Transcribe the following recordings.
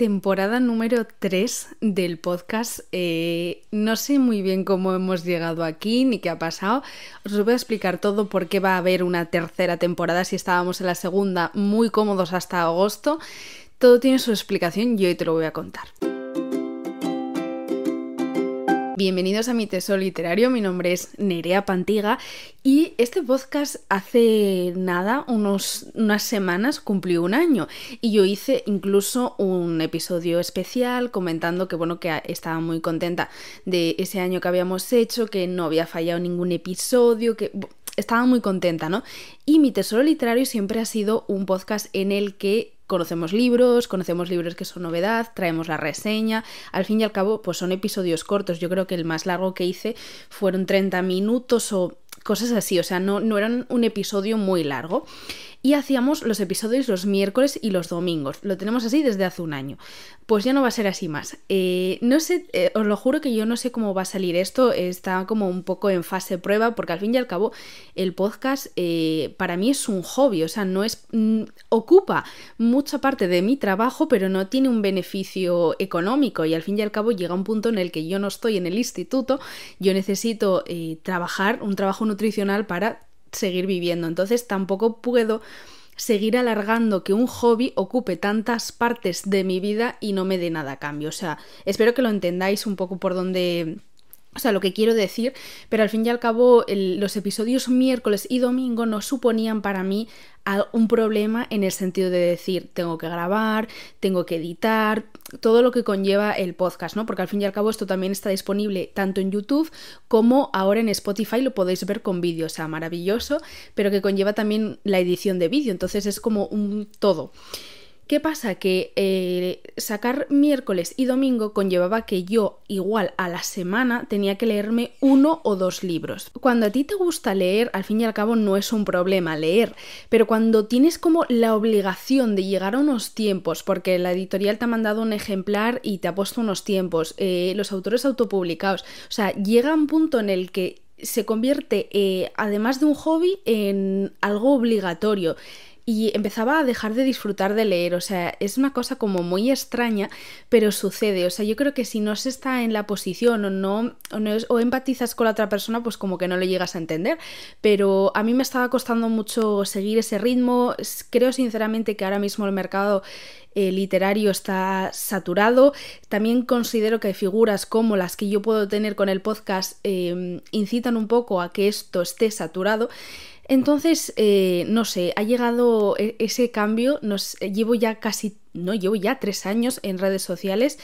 temporada número 3 del podcast. Eh, no sé muy bien cómo hemos llegado aquí ni qué ha pasado. Os voy a explicar todo por qué va a haber una tercera temporada si estábamos en la segunda muy cómodos hasta agosto. Todo tiene su explicación y hoy te lo voy a contar. Bienvenidos a mi tesoro literario, mi nombre es Nerea Pantiga y este podcast hace nada, unos, unas semanas cumplió un año y yo hice incluso un episodio especial comentando que bueno que estaba muy contenta de ese año que habíamos hecho, que no había fallado ningún episodio, que estaba muy contenta, ¿no? Y mi tesoro literario siempre ha sido un podcast en el que conocemos libros, conocemos libros que son novedad, traemos la reseña. Al fin y al cabo, pues son episodios cortos. Yo creo que el más largo que hice fueron 30 minutos o cosas así, o sea, no, no eran un episodio muy largo y hacíamos los episodios los miércoles y los domingos. Lo tenemos así desde hace un año. Pues ya no va a ser así más. Eh, no sé, eh, os lo juro que yo no sé cómo va a salir esto. Está como un poco en fase prueba porque al fin y al cabo el podcast eh, para mí es un hobby, o sea, no es... Mm, ocupa mucha parte de mi trabajo pero no tiene un beneficio económico y al fin y al cabo llega un punto en el que yo no estoy en el instituto, yo necesito trabajar un trabajo nutricional para seguir viviendo. Entonces tampoco puedo seguir alargando que un hobby ocupe tantas partes de mi vida y no me dé nada a cambio. O sea, espero que lo entendáis un poco por donde o sea, lo que quiero decir, pero al fin y al cabo los episodios miércoles y domingo no suponían para mí un problema en el sentido de decir tengo que grabar, tengo que editar, todo lo que conlleva el podcast, ¿no? Porque al fin y al cabo esto también está disponible tanto en YouTube como ahora en Spotify lo podéis ver con vídeo, o sea, maravilloso, pero que conlleva también la edición de vídeo, entonces es como un todo. ¿Qué pasa? Que eh, sacar miércoles y domingo conllevaba que yo, igual a la semana, tenía que leerme uno o dos libros. Cuando a ti te gusta leer, al fin y al cabo no es un problema leer, pero cuando tienes como la obligación de llegar a unos tiempos, porque la editorial te ha mandado un ejemplar y te ha puesto unos tiempos, eh, los autores autopublicados, o sea, llega un punto en el que se convierte, eh, además de un hobby, en algo obligatorio y empezaba a dejar de disfrutar de leer, o sea, es una cosa como muy extraña, pero sucede, o sea, yo creo que si no se está en la posición o no, o, o empatizas con la otra persona, pues como que no lo llegas a entender, pero a mí me estaba costando mucho seguir ese ritmo, creo sinceramente que ahora mismo el mercado eh, literario está saturado. También considero que figuras como las que yo puedo tener con el podcast eh, incitan un poco a que esto esté saturado. Entonces, eh, no sé, ha llegado e-, ese cambio, nos, llevo ya casi, no, llevo ya tres años en redes sociales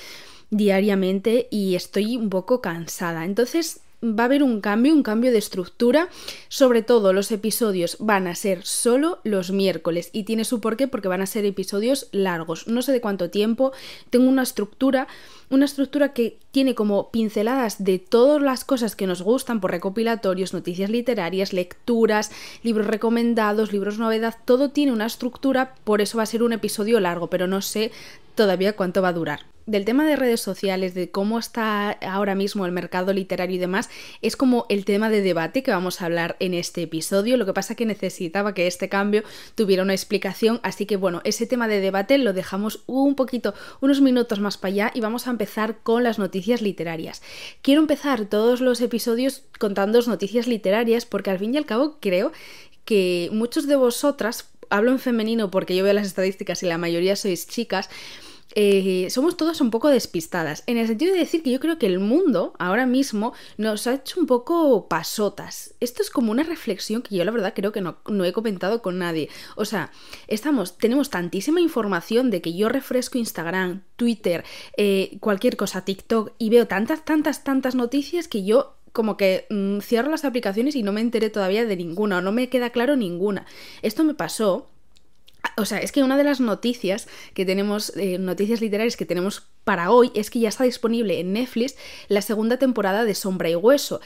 diariamente y estoy un poco cansada. Entonces, va a haber un cambio, un cambio de estructura. Sobre todo los episodios van a ser solo los miércoles y tiene su porqué porque van a ser episodios largos. No sé de cuánto tiempo. Tengo una estructura, una estructura que tiene como pinceladas de todas las cosas que nos gustan por recopilatorios, noticias literarias, lecturas, libros recomendados, libros novedad, todo tiene una estructura, por eso va a ser un episodio largo, pero no sé todavía cuánto va a durar del tema de redes sociales, de cómo está ahora mismo el mercado literario y demás, es como el tema de debate que vamos a hablar en este episodio. Lo que pasa que necesitaba que este cambio tuviera una explicación, así que bueno, ese tema de debate lo dejamos un poquito, unos minutos más para allá y vamos a empezar con las noticias literarias. Quiero empezar todos los episodios contando noticias literarias porque al fin y al cabo creo que muchos de vosotras, hablo en femenino porque yo veo las estadísticas y la mayoría sois chicas, eh, somos todas un poco despistadas, en el sentido de decir que yo creo que el mundo ahora mismo nos ha hecho un poco pasotas. Esto es como una reflexión que yo la verdad creo que no, he comentado con nadie. O sea, estamos, tenemos tantísima información de que yo refresco Instagram, Twitter, eh, cualquier cosa, TikTok, y veo tantas, tantas, tantas noticias que yo como que mm, cierro las aplicaciones y no me enteré todavía de ninguna o no me queda claro ninguna. Esto me pasó o sea, es que una de las noticias que tenemos, eh, noticias literarias que tenemos para hoy, es que ya está disponible en Netflix la segunda temporada de Sombra y Hueso.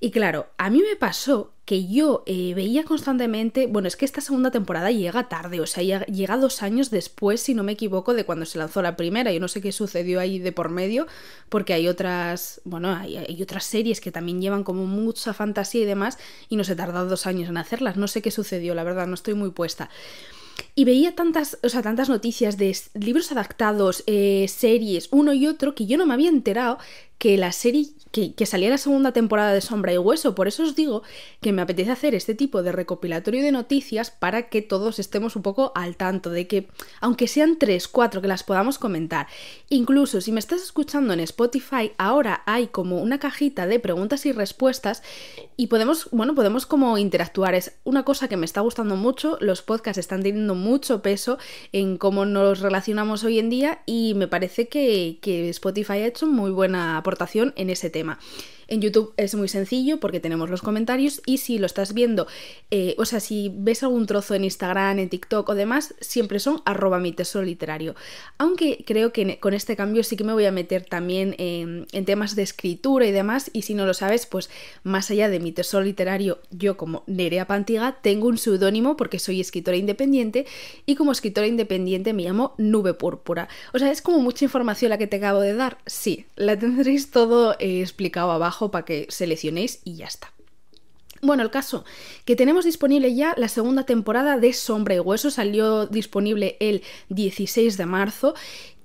Y claro, a mí me pasó que yo eh, veía constantemente, bueno, es que esta segunda temporada llega tarde, o sea, llega dos años después, si no me equivoco, de cuando se lanzó la primera. Yo no sé qué sucedió ahí de por medio, porque hay otras, bueno, hay, otras series que también llevan como mucha fantasía y demás, y no se tardado dos años en hacerlas. No sé qué sucedió, la verdad, no estoy muy puesta. Y veía tantas, o sea, tantas noticias de libros adaptados, eh, series, uno y otro, que yo no me había enterado que la serie que, salía la segunda temporada de Sombra y Hueso. Por eso os digo que me apetece hacer este tipo de recopilatorio de noticias para que todos estemos un poco al tanto de que, aunque sean tres, cuatro, que las podamos comentar. Incluso si me estás escuchando en Spotify, ahora hay como una cajita de preguntas y respuestas y podemos, bueno, podemos como interactuar. Es una cosa que me está gustando mucho. Los podcasts están teniendo mucho peso en cómo nos relacionamos hoy en día y me parece que, que Spotify ha hecho muy buena aportación en ese tema. En YouTube es muy sencillo porque tenemos los comentarios y si lo estás viendo, eh, o sea, si ves algún trozo en Instagram, en TikTok o demás, siempre son arroba mi tesoro literario. Aunque creo que con este cambio sí que me voy a meter también en, temas de escritura y demás y si no lo sabes, pues más allá de mi tesoro literario, yo como Nerea Pantiga tengo un seudónimo porque soy escritora independiente y como escritora independiente me llamo Nube Púrpura. O sea, es como mucha información la que te acabo de dar. Sí, la tendréis todo eh, explicado abajo para que seleccionéis y ya está. Bueno, el caso, que tenemos disponible ya la segunda temporada de Sombra y Hueso, salió disponible el 16 de marzo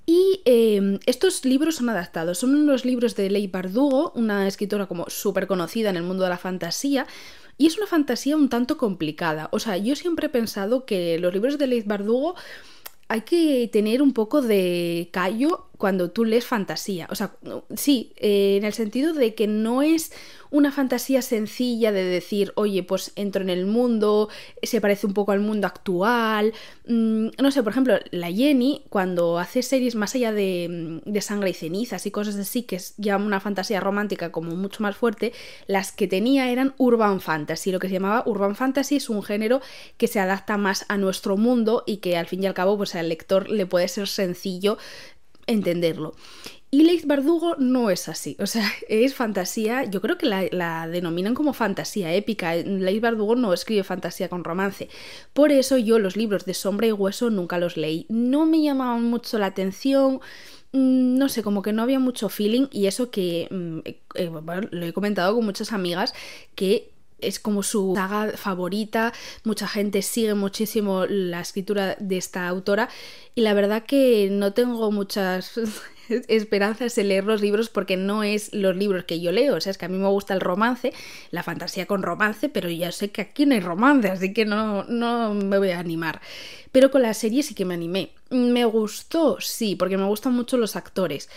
y em, estos libros son adaptados, son unos libros de Leigh Bardugo, una escritora como súper conocida en el mundo de la fantasía, y es una fantasía un tanto complicada. O sea, yo siempre he pensado que los libros de Leigh Bardugo hay que tener un poco de callo cuando tú lees fantasía. O sea, sí, eh, en el sentido de que no es una fantasía sencilla de decir, oye, pues entro en el mundo, se parece un poco al mundo actual. Mm, no sé, por ejemplo, la Jenny, cuando hace series más allá de, mm, de, sangre y cenizas y cosas así, que es ya una fantasía romántica como mucho más fuerte, las que tenía eran urban fantasy. Lo que se llamaba urban fantasy es un género que se adapta más a nuestro mundo y que al fin y al cabo, pues al lector le puede ser sencillo entenderlo. Y Leith Bardugo no es así, o sea, es fantasía, yo creo que la, denominan como fantasía épica, Leith Bardugo no escribe fantasía con romance, por eso yo los libros de Sombra y Hueso nunca los leí, no me llamaban mucho la atención, mm, no sé, como que no había mucho feeling y eso que mm, eh, lo he comentado con muchas amigas que es como su saga favorita, mucha gente sigue muchísimo la escritura de esta autora y la verdad que no tengo muchas esperanzas en leer los libros porque no es los libros que yo leo, o sea, es que a mí me gusta el romance, la fantasía con romance, pero ya sé que aquí no hay romance, así que no, no me voy a animar. Pero con la serie sí que me animé. Me gustó, sí, porque me gustan mucho los actores.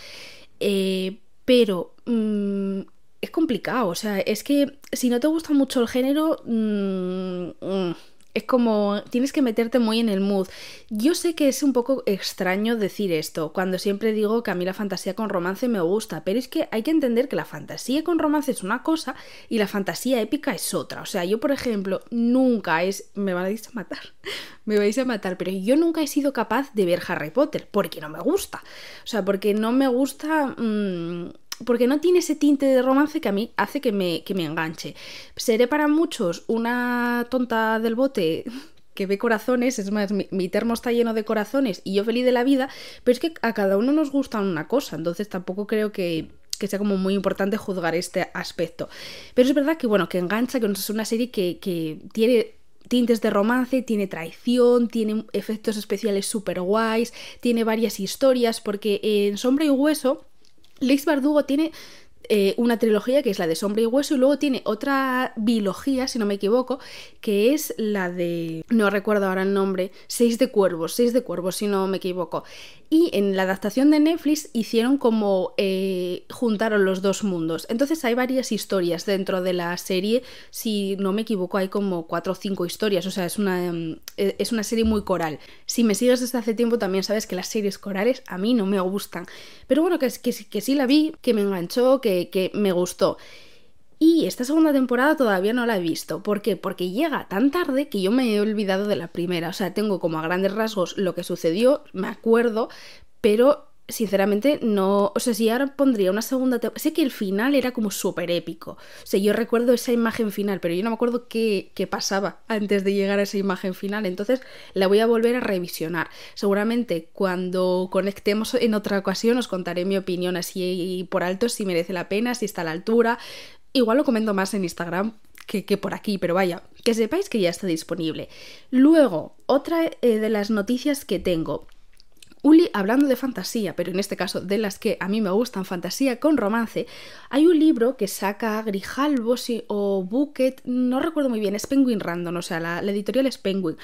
Eh, pero mm, es complicado, o sea, es que si no te gusta mucho el género, mm, mm, es como tienes que meterte muy en el mood. Yo sé que es un poco extraño decir esto, cuando siempre digo que a mí la fantasía con romance me gusta, pero es que hay que entender que la fantasía con romance es una cosa y la fantasía épica es otra. O sea, yo por ejemplo nunca es... me vais a matar, me vais a matar, pero yo nunca he sido capaz de ver Harry Potter, porque no me gusta. O sea, porque no me gusta... Mm, porque no tiene ese tinte de romance que a mí hace que me, que me enganche. Seré para muchos una tonta del bote que ve corazones, es más, mi, termo está lleno de corazones y yo feliz de la vida, pero es que a cada uno nos gusta una cosa, entonces tampoco creo que, que sea como muy importante juzgar este aspecto. Pero es verdad que, bueno, que engancha, que es una serie que, que tiene tintes de romance, tiene traición, tiene efectos especiales super guays, tiene varias historias, porque en Sombra y Hueso Lex Bardugo tiene eh, una trilogía que es la de Sombra y Hueso y luego tiene otra biología, si no me equivoco, que es la de... no recuerdo ahora el nombre, Seis de Cuervos, Seis de Cuervos, si no me equivoco. Y en la adaptación de Netflix hicieron como eh, juntaron los dos mundos. Entonces hay varias historias dentro de la serie. Si no me equivoco, hay como cuatro o cinco historias. O sea, es una, em, e, es una serie muy coral. Si me sigues desde hace tiempo, también sabes que las series corales a mí no me gustan. Pero bueno, que, que, que sí la vi, que me enganchó, que, que me gustó. Y esta segunda temporada todavía no la he visto. ¿Por qué? Porque llega tan tarde que yo me he olvidado de la primera. O sea, tengo como a grandes rasgos lo que sucedió, me acuerdo, pero sinceramente no, o sea, si ahora pondría una segunda, sé que el final era como súper épico, o sea, yo recuerdo esa imagen final, pero yo no me acuerdo qué, qué, pasaba antes de llegar a esa imagen final, entonces la voy a volver a revisionar. Seguramente cuando conectemos en otra ocasión os contaré mi opinión así por alto, si merece la pena, si está a la altura, igual lo comento más en Instagram que, que, por aquí, pero vaya, que sepáis que ya está disponible. Luego, otra eh, de las noticias que tengo. Uli, hablando de fantasía, pero en este caso de las que a mí me gustan, fantasía con romance, hay un libro que saca Grijalbo o Bucket, no recuerdo muy bien, es Penguin Random, o sea, la, la editorial es Penguin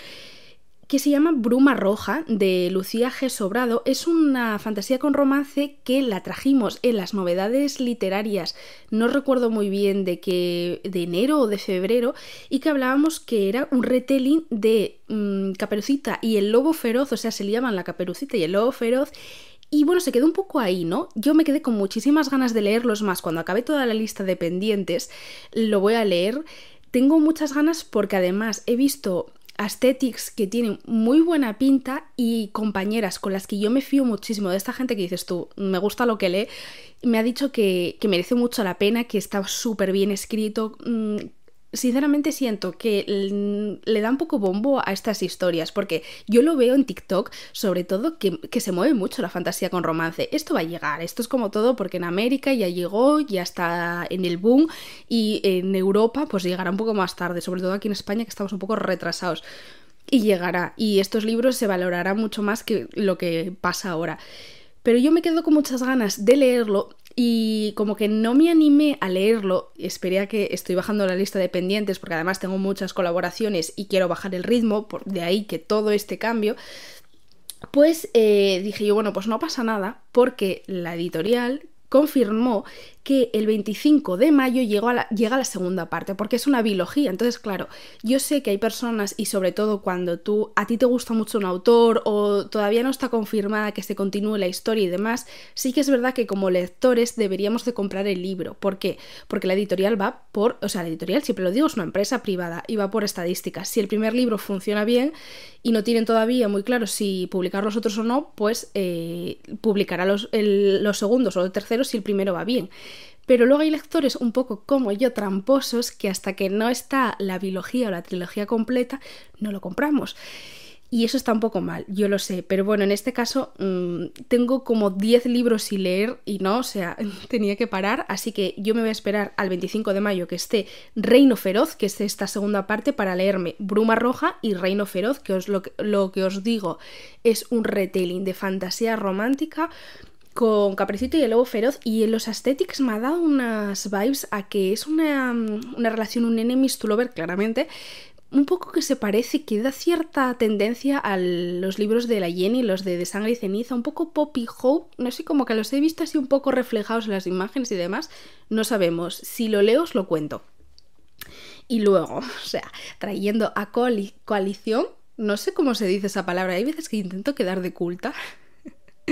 que se llama Bruma Roja de Lucía G. Sobrado. Es una fantasía con romance que la trajimos en las novedades literarias, no recuerdo muy bien de qué, de enero o de febrero, y que hablábamos que era un retelling de mm, Caperucita y el Lobo Feroz, o sea, se le llaman la Caperucita y el Lobo Feroz, y bueno, se quedó un poco ahí, ¿no? Yo me quedé con muchísimas ganas de leerlos más. Cuando acabe toda la lista de pendientes, lo voy a leer. Tengo muchas ganas porque además he visto aesthetics que tienen muy buena pinta y compañeras con las que yo me fío muchísimo de esta gente que dices tú, me gusta lo que lee, me ha dicho que, que merece mucho la pena, que está súper bien escrito, mm, sinceramente siento que le da un poco bombo a estas historias, porque yo lo veo en TikTok, sobre todo, que, se mueve mucho la fantasía con romance. Esto va a llegar, esto es como todo, porque en América ya llegó, ya está en el boom, y en Europa pues llegará un poco más tarde, sobre todo aquí en España que estamos un poco retrasados. Y llegará, y estos libros se valorarán mucho más que lo que pasa ahora. Pero yo me quedo con muchas ganas de leerlo y como que no me animé a leerlo, esperé a que estoy bajando la lista de pendientes porque además tengo muchas colaboraciones y quiero bajar el ritmo, por, de ahí que todo este cambio, pues eh, dije yo, bueno, pues no pasa nada porque la editorial confirmó que el 25 de mayo la, llega la segunda parte, porque es una biología. Entonces, claro, yo sé que hay personas, y sobre todo cuando tú a ti te gusta mucho un autor o todavía no está confirmada que se continúe la historia y demás, sí que es verdad que como lectores deberíamos de comprar el libro. ¿Por qué? Porque la editorial va por, o sea, la editorial, siempre lo digo, es una empresa privada y va por estadísticas. Si el primer libro funciona bien y no tienen todavía muy claro si publicar los otros o no, pues eh, publicará los, los segundos o los terceros si el primero va bien. Pero luego hay lectores un poco como yo, tramposos, que hasta que no está la biología o la trilogía completa, no lo compramos. Y eso está un poco mal, yo lo sé, pero bueno, en este caso mmm, tengo como 10 libros sin leer y no, o sea, tenía que parar, así que yo me voy a esperar al 25 de mayo que esté Reino Feroz, que es esta segunda parte, para leerme Bruma Roja y Reino Feroz, que os lo, lo que os digo es un retelling de fantasía romántica con Capricito y el Lobo Feroz y en los Aesthetics me ha dado unas vibes a que es una, una relación, un enemies to lover claramente, un poco que se parece, que da cierta tendencia a los libros de la Jenny, los de, Sangre y Ceniza, un poco Poppy Hope, no sé, como que los he visto así un poco reflejados en las imágenes y demás, no sabemos, si lo leo os lo cuento. Y luego, o sea, trayendo a coalición, no sé cómo se dice esa palabra, hay veces que intento quedar de culta,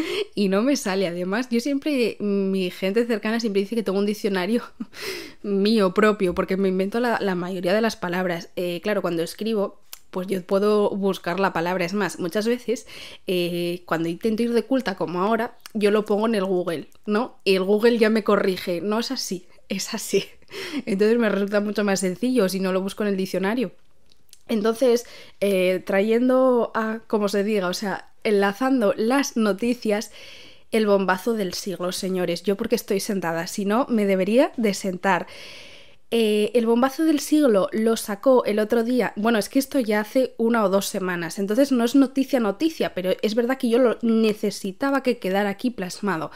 y no me sale. Además, yo siempre, mi gente cercana siempre dice que tengo un diccionario mío propio, porque me invento la, mayoría de las palabras. Eh, claro, cuando escribo, pues yo puedo buscar la palabra. Es más, muchas veces eh, cuando intento ir de culta como ahora, yo lo pongo en el Google, ¿no? Y el Google ya me corrige. No es así, es así. Entonces me resulta mucho más sencillo si no lo busco en el diccionario. Entonces, eh, trayendo a, como se diga, o sea, enlazando las noticias, el bombazo del siglo, señores. Yo porque estoy sentada, si no, me debería de sentar. Eh, el bombazo del siglo lo sacó el otro día, bueno, es que esto ya hace una o dos semanas, entonces no es noticia noticia, pero es verdad que yo lo necesitaba que quedara aquí plasmado.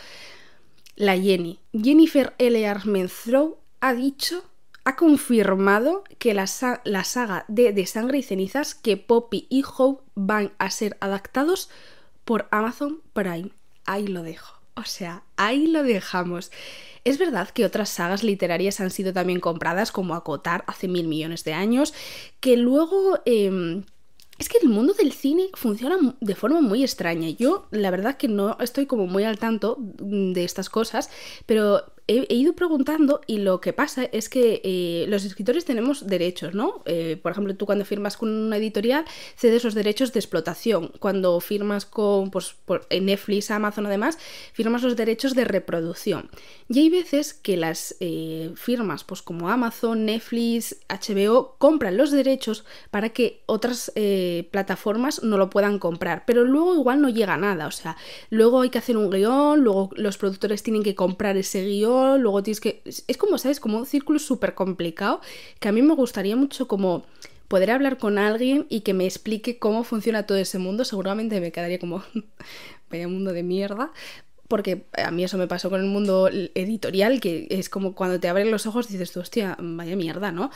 La Jenny. Jennifer L. Armentrout ha dicho ha confirmado que la, la saga de, de, Sangre y Cenizas, que Poppy y Hope van a ser adaptados por Amazon Prime. Ahí lo dejo. O sea, ahí lo dejamos. Es verdad que otras sagas literarias han sido también compradas, como Acotar hace mil millones de años, que luego... Eh, es que el mundo del cine funciona de forma muy extraña. Yo, la verdad, que no estoy como muy al tanto de estas cosas, pero he, ido preguntando y lo que pasa es que eh, los escritores tenemos derechos, ¿no? Eh, por ejemplo, tú cuando firmas con una editorial cedes los derechos de explotación. Cuando firmas con pues, por, Netflix, Amazon además, firmas los derechos de reproducción. Y hay veces que las eh, firmas pues como Amazon, Netflix, HBO compran los derechos para que otras plataformas no lo puedan comprar. Pero luego igual no llega nada. O sea, luego hay que hacer un guion, luego los productores tienen que comprar ese guion, luego tienes que... Es como, ¿sabes? Como un círculo súper complicado que a mí me gustaría mucho como poder hablar con alguien y que me explique cómo funciona todo ese mundo. Seguramente me quedaría como... vaya mundo de mierda, porque a mí eso me pasó con el mundo editorial, que es como cuando te abren los ojos dices, hostia, vaya mierda, ¿no?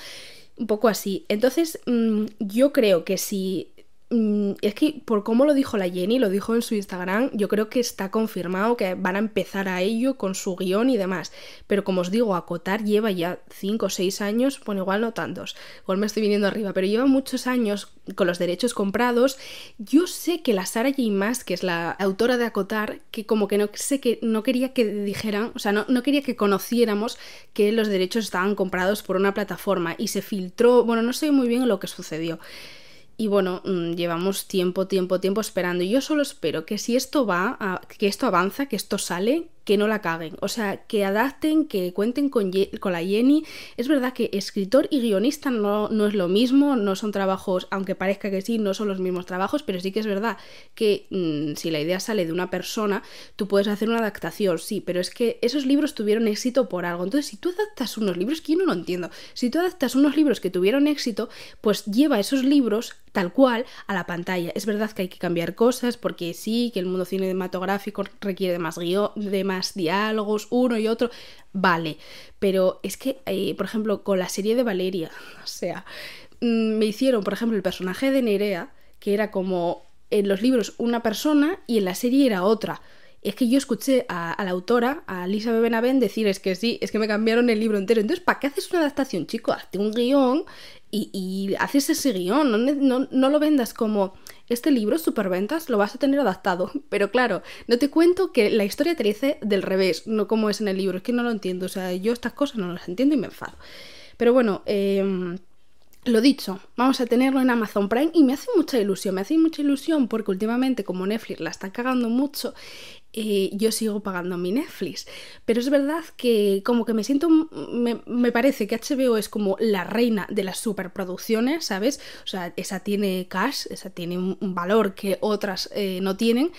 Un poco así. Entonces, mm, yo creo que si es que por cómo lo dijo la Jenny, lo dijo en su Instagram, yo creo que está confirmado que van a empezar a ello con su guion y demás. Pero como os digo, Acotar lleva ya 5 o 6 años, bueno, igual no tantos, igual me estoy viniendo arriba, pero lleva muchos años con los derechos comprados. Yo sé que la Sara J. Maas, que es la autora de Acotar, que como que no sé que no quería que dijeran, o sea, no, no quería que conociéramos que los derechos estaban comprados por una plataforma y se filtró, bueno, no sé muy bien lo que sucedió. Y bueno, mm, llevamos tiempo, tiempo, tiempo esperando. Y yo solo espero que si esto va, a, que esto avanza, que esto sale, que no la caguen. O sea, que adapten, que cuenten con, con la Jenny. Es verdad que escritor y guionista no, no, es lo mismo, no son trabajos, aunque parezca que sí, no son los mismos trabajos, pero sí que es verdad que mm, si la idea sale de una persona, tú puedes hacer una adaptación, sí, pero es que esos libros tuvieron éxito por algo. Entonces, si tú adaptas unos libros, que yo no lo entiendo, si tú adaptas unos libros que tuvieron éxito, pues lleva esos libros tal cual a la pantalla. Es verdad que hay que cambiar cosas porque sí, que el mundo cinematográfico requiere de más guion, de más diálogos, uno y otro, vale, pero es que, eh, por ejemplo, con la serie de Valeria, o sea, mm, me hicieron, por ejemplo, el personaje de Nerea, que era como en los libros una persona y en la serie era otra. Es que yo escuché a, la autora, a Lisa Benavent, decir es que sí, es que me cambiaron el libro entero. Entonces, ¿para qué haces una adaptación, chico? Hazte un guion y, haces ese guion. No, no, lo vendas como este libro, Superventas, lo vas a tener adaptado. Pero claro, no te cuento que la historia te dice del revés, no como es en el libro. Es que no lo entiendo. O sea, yo estas cosas no las entiendo y me enfado. Pero bueno, eh lo dicho, vamos a tenerlo en Amazon Prime y me hace mucha ilusión, me hace mucha ilusión porque últimamente como Netflix la está cagando mucho, eh, yo sigo pagando mi Netflix. Pero es verdad que como que me siento, me, parece que HBO es como la reina de las superproducciones, ¿sabes? O sea, esa tiene cash, esa tiene un, valor que otras eh, no tienen.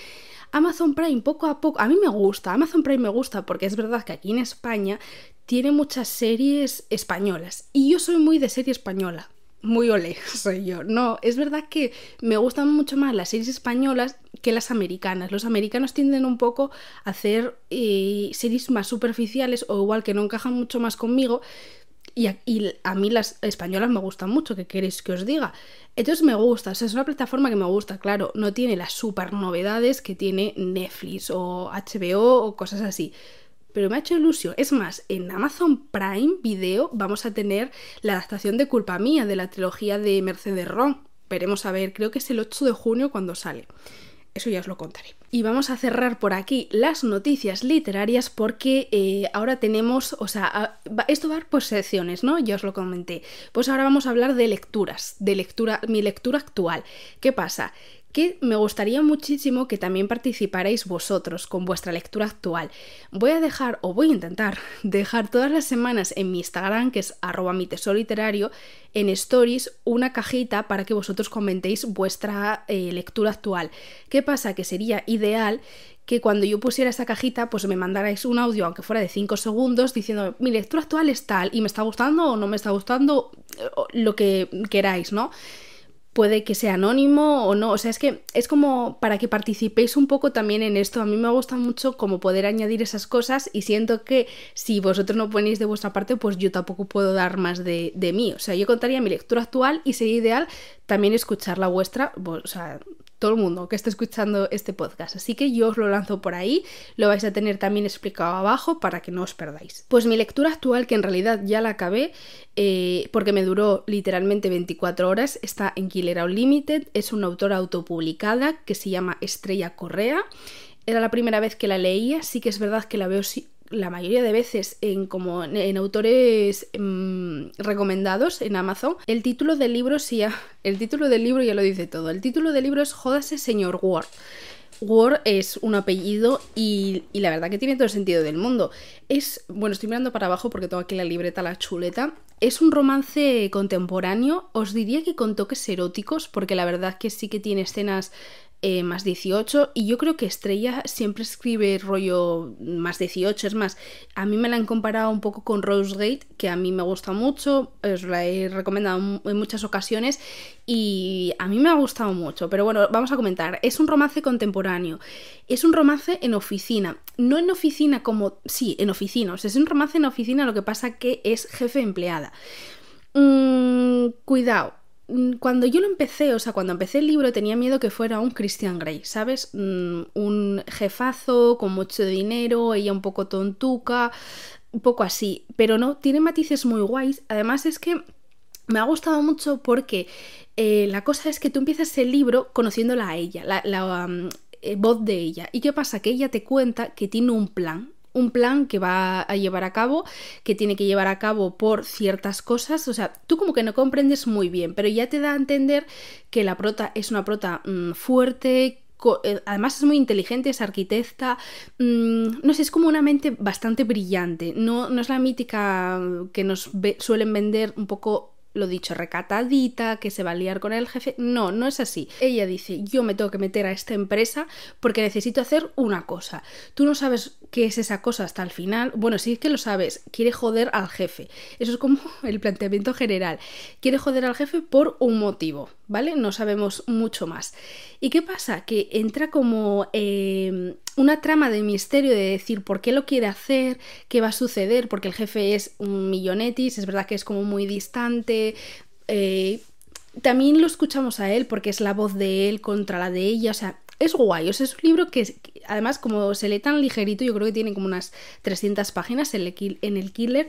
Amazon Prime poco a poco, a mí me gusta, Amazon Prime me gusta porque es verdad que aquí en España tiene muchas series españolas y yo soy muy de serie española muy ole soy yo. No, es verdad que me gustan mucho más las series españolas que las americanas. Los americanos tienden un poco a hacer eh, series más superficiales o igual que no encajan mucho más conmigo. Y a, mí las españolas me gustan mucho, ¿qué queréis que os diga? Entonces me gusta, o sea, es una plataforma que me gusta, claro, no tiene las super novedades que tiene Netflix o HBO o cosas así pero me ha hecho ilusión. Es más, en Amazon Prime Video vamos a tener la adaptación de Culpa Mía de la trilogía de Mercedes Ron. Veremos a ver, creo que es el 8 de junio cuando sale. Eso ya os lo contaré. Y vamos a cerrar por aquí las noticias literarias porque eh, ahora tenemos, o sea, esto va por secciones, ¿no? Ya os lo comenté. Pues ahora vamos a hablar de lecturas, de lectura, mi lectura actual. ¿Qué pasa? Que me gustaría muchísimo que también participarais vosotros con vuestra lectura actual. Voy a dejar, o voy a intentar, dejar todas las semanas en mi Instagram, que es arroba mi tesoro literario, en stories una cajita para que vosotros comentéis vuestra eh, lectura actual. ¿Qué pasa? Que sería ideal que cuando yo pusiera esa cajita, pues me mandarais un audio, aunque fuera de 5 segundos, diciendo mi lectura actual es tal y me está gustando o no me está gustando, lo que queráis, ¿no? Puede que sea anónimo o no. O sea, es que es como para que participéis un poco también en esto. A mí me gusta mucho como poder añadir esas cosas y siento que si vosotros no ponéis de vuestra parte, pues yo tampoco puedo dar más de, de mí. O sea, yo contaría mi lectura actual y sería ideal también escuchar la vuestra. O sea, todo el mundo que esté escuchando este podcast. Así que yo os lo lanzo por ahí, lo vais a tener también explicado abajo para que no os perdáis. Pues mi lectura actual, que en realidad ya la acabé, eh, porque me duró literalmente 24 horas, está en Killer Unlimited, es una autora autopublicada que se llama Estrella Correa. Era la primera vez que la leía, sí que es verdad que la veo la mayoría de veces en como en, autores mm, recomendados en Amazon, el título del libro sí, el título del libro ya lo dice todo. El título del libro es Jódase señor Ward. Ward es un apellido y, y, la verdad que tiene todo el sentido del mundo. Es, bueno, estoy mirando para abajo porque tengo aquí la libreta, la chuleta. Es un romance contemporáneo, os diría que con toques eróticos, porque la verdad que sí que tiene escenas eh, más 18 y yo creo que Estrella siempre escribe rollo más 18, es más, a mí me la han comparado un poco con Rosegate, que a mí me gusta mucho, os la he recomendado en muchas ocasiones y a mí me ha gustado mucho, pero bueno, vamos a comentar, es un romance contemporáneo, es un romance en oficina, no en oficina como, sí, en oficina, o sea, es un romance en oficina, lo que pasa que es jefe empleada. Mm, cuidado, cuando yo lo empecé, o sea, cuando empecé el libro tenía miedo que fuera un Christian Grey, ¿sabes? Mm, un jefazo con mucho dinero, ella un poco tontuca, un poco así, pero no, tiene matices muy guays. Además es que me ha gustado mucho porque eh, la cosa es que tú empiezas el libro conociéndola a ella, la, mm, eh, voz de ella. ¿Y qué pasa? Que ella te cuenta que tiene un plan, un plan que va a llevar a cabo, que tiene que llevar a cabo por ciertas cosas. O sea, tú como que no comprendes muy bien, pero ya te da a entender que la prota es una prota mm, fuerte, eh, además es muy inteligente, es arquitecta, mm, no sé, es como una mente bastante brillante, no, no es la mítica que nos suelen vender un poco lo dicho, recatadita, que se va a liar con el jefe. No, no es así. Ella dice, yo me tengo que meter a esta empresa porque necesito hacer una cosa. Tú no sabes qué es esa cosa hasta el final. Bueno, sí que lo sabes, quiere joder al jefe. Eso es como el planteamiento general. Quiere joder al jefe por un motivo, ¿vale? No sabemos mucho más. ¿Y qué pasa? Que entra como eh, una trama de misterio de decir por qué lo quiere hacer, qué va a suceder, porque el jefe es un millonetis, es verdad que es como muy distante. Eh, también lo escuchamos a él porque es la voz de él contra la de ella, o sea, es guay, o sea, es un libro que además como se lee tan ligerito, yo creo que tiene como unas 300 páginas en el, Killer,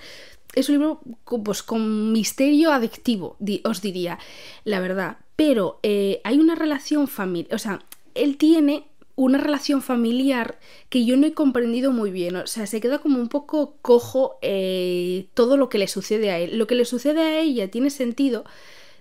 es un libro pues, con misterio adictivo, os diría, la verdad. Pero eh, hay una relación familiar, o sea, él tiene una relación familiar que yo no he comprendido muy bien. O sea, se queda como un poco cojo eh, todo lo que le sucede a él. Lo que le sucede a ella tiene sentido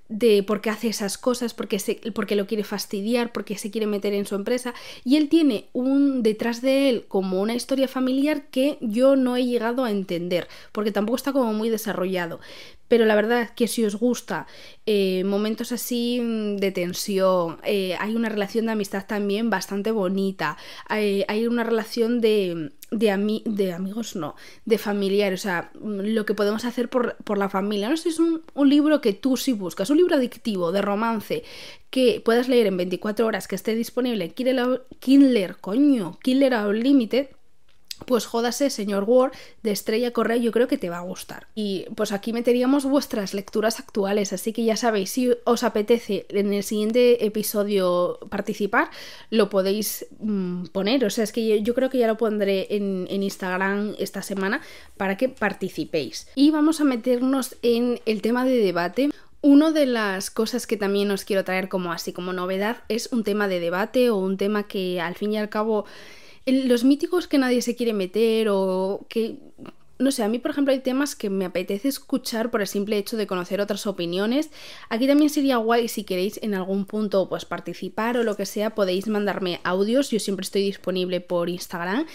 de por qué hace esas cosas, porque, se, porque lo quiere fastidiar, porque se quiere meter en su empresa. Y él tiene un detrás de él como una historia familiar que yo no he llegado a entender, porque tampoco está como muy desarrollado. Pero la verdad es que si os gusta eh, momentos así mm, de tensión, eh, hay una relación de amistad también bastante bonita, hay, una relación de, de, de, amigos, no, de familiar, o sea, mm, lo que podemos hacer por, la familia. No sé, es un, un, libro que tú sí buscas, un libro adictivo, de romance, que puedas leer en 24 horas, que esté disponible en Kindle, coño, Kindle Unlimited pues jódase, señor Ward, de Estrella Correa, yo creo que te va a gustar. Y pues aquí meteríamos vuestras lecturas actuales, así que ya sabéis, si os apetece en el siguiente episodio participar, lo podéis mm, poner. O sea, es que yo, creo que ya lo pondré en, en Instagram esta semana para que participéis. Y vamos a meternos en el tema de debate. Una de las cosas que también os quiero traer como así como novedad es un tema de debate o un tema que al fin y al cabo los míticos que nadie se quiere meter o que no sé, a mí por ejemplo hay temas que me apetece escuchar por el simple hecho de conocer otras opiniones. Aquí también sería guay si queréis en algún punto pues participar o lo que sea, podéis mandarme audios, yo siempre estoy disponible por Instagram.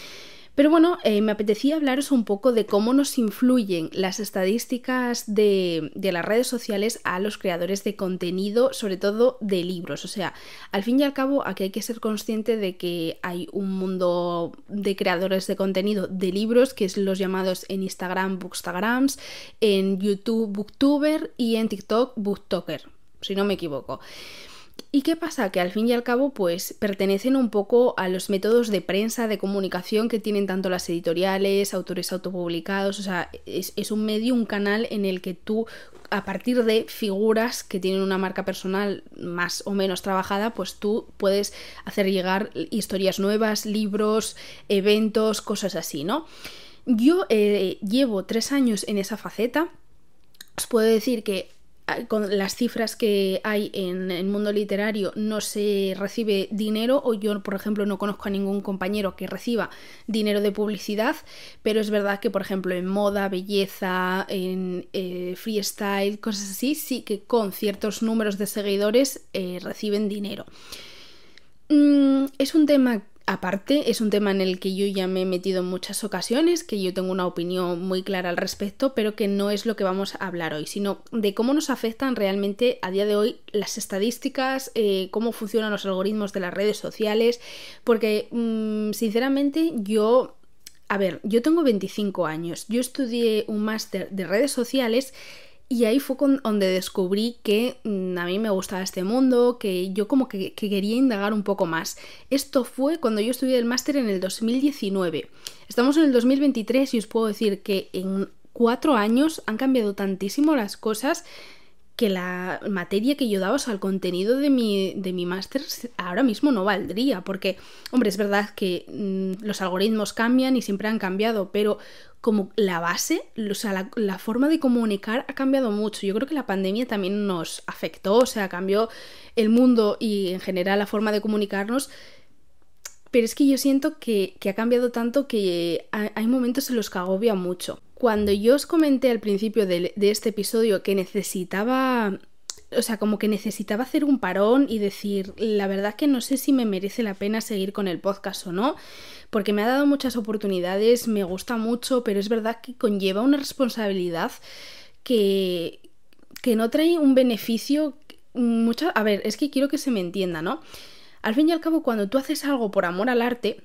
Pero bueno, eh, me apetecía hablaros un poco de cómo nos influyen las estadísticas de, las redes sociales a los creadores de contenido, sobre todo de libros. O sea, al fin y al cabo, aquí hay que ser consciente de que hay un mundo de creadores de contenido de libros, que es los llamados en Instagram Bookstagrams, en YouTube Booktuber y en TikTok Booktoker, si no me equivoco. ¿Y qué pasa? Que al fin y al cabo, pues pertenecen un poco a los métodos de prensa, de comunicación que tienen tanto las editoriales, autores autopublicados, o sea, es, un medio, un canal en el que tú, a partir de figuras que tienen una marca personal más o menos trabajada, pues tú puedes hacer llegar historias nuevas, libros, eventos, cosas así, ¿no? Yo eh, llevo tres años en esa faceta. Os puedo decir que con las cifras que hay en el mundo literario no se recibe dinero o yo por ejemplo no conozco a ningún compañero que reciba dinero de publicidad pero es verdad que por ejemplo en moda belleza en eh, freestyle cosas así sí que con ciertos números de seguidores eh, reciben dinero. Mm, es un tema aparte, es un tema en el que yo ya me he metido en muchas ocasiones, que yo tengo una opinión muy clara al respecto, pero que no es lo que vamos a hablar hoy, sino de cómo nos afectan realmente a día de hoy las estadísticas, eh, cómo funcionan los algoritmos de las redes sociales, porque mm, sinceramente yo... A ver, yo tengo 25 años, yo estudié un máster de redes sociales y ahí fue donde descubrí que mm, a mí me gustaba este mundo, que yo como que, quería indagar un poco más. Esto fue cuando yo estudié el máster en el 2019. Estamos en el 2023 y os puedo decir que en cuatro años han cambiado tantísimo las cosas que la materia que yo daba, o sea, el contenido de mi, de mi máster ahora mismo no valdría, porque, hombre, es verdad que mm, los algoritmos cambian y siempre han cambiado, pero como la base, o sea, la, forma de comunicar ha cambiado mucho. Yo creo que la pandemia también nos afectó, o sea, cambió el mundo y en general la forma de comunicarnos. Pero es que yo siento que, ha cambiado tanto que hay momentos en los que agobia mucho. Cuando yo os comenté al principio de, este episodio que necesitaba o sea, como que necesitaba hacer un parón y decir, la verdad que no sé si me merece la pena seguir con el podcast o no, porque me ha dado muchas oportunidades, me gusta mucho, pero es verdad que conlleva una responsabilidad que, que no trae un beneficio mucho... A ver, es que quiero que se me entienda, ¿no? Al fin y al cabo, cuando tú haces algo por amor al arte,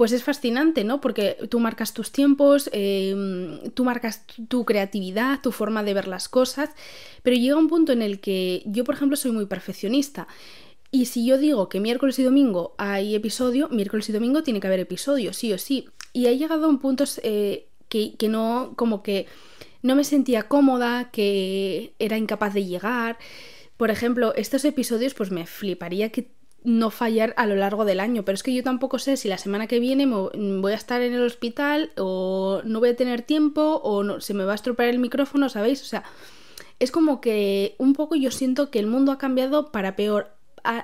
pues es fascinante, ¿no? Porque tú marcas tus tiempos, em, tú marcas tu creatividad, tu forma de ver las cosas, pero llega un punto en el que yo, por ejemplo, soy muy perfeccionista. Y si yo digo que miércoles y domingo hay episodio, miércoles y domingo tiene que haber episodio, sí o sí. Y he llegado a un punto eh, que, que no, como que no me sentía cómoda, que era incapaz de llegar. Por ejemplo, estos episodios, pues me fliparía que no fallar a lo largo del año, pero es que yo tampoco sé si la semana que viene voy a estar en el hospital o no voy a tener tiempo o se me va a estropear el micrófono, ¿sabéis? O sea, es como que un poco yo siento que el mundo ha cambiado para peor.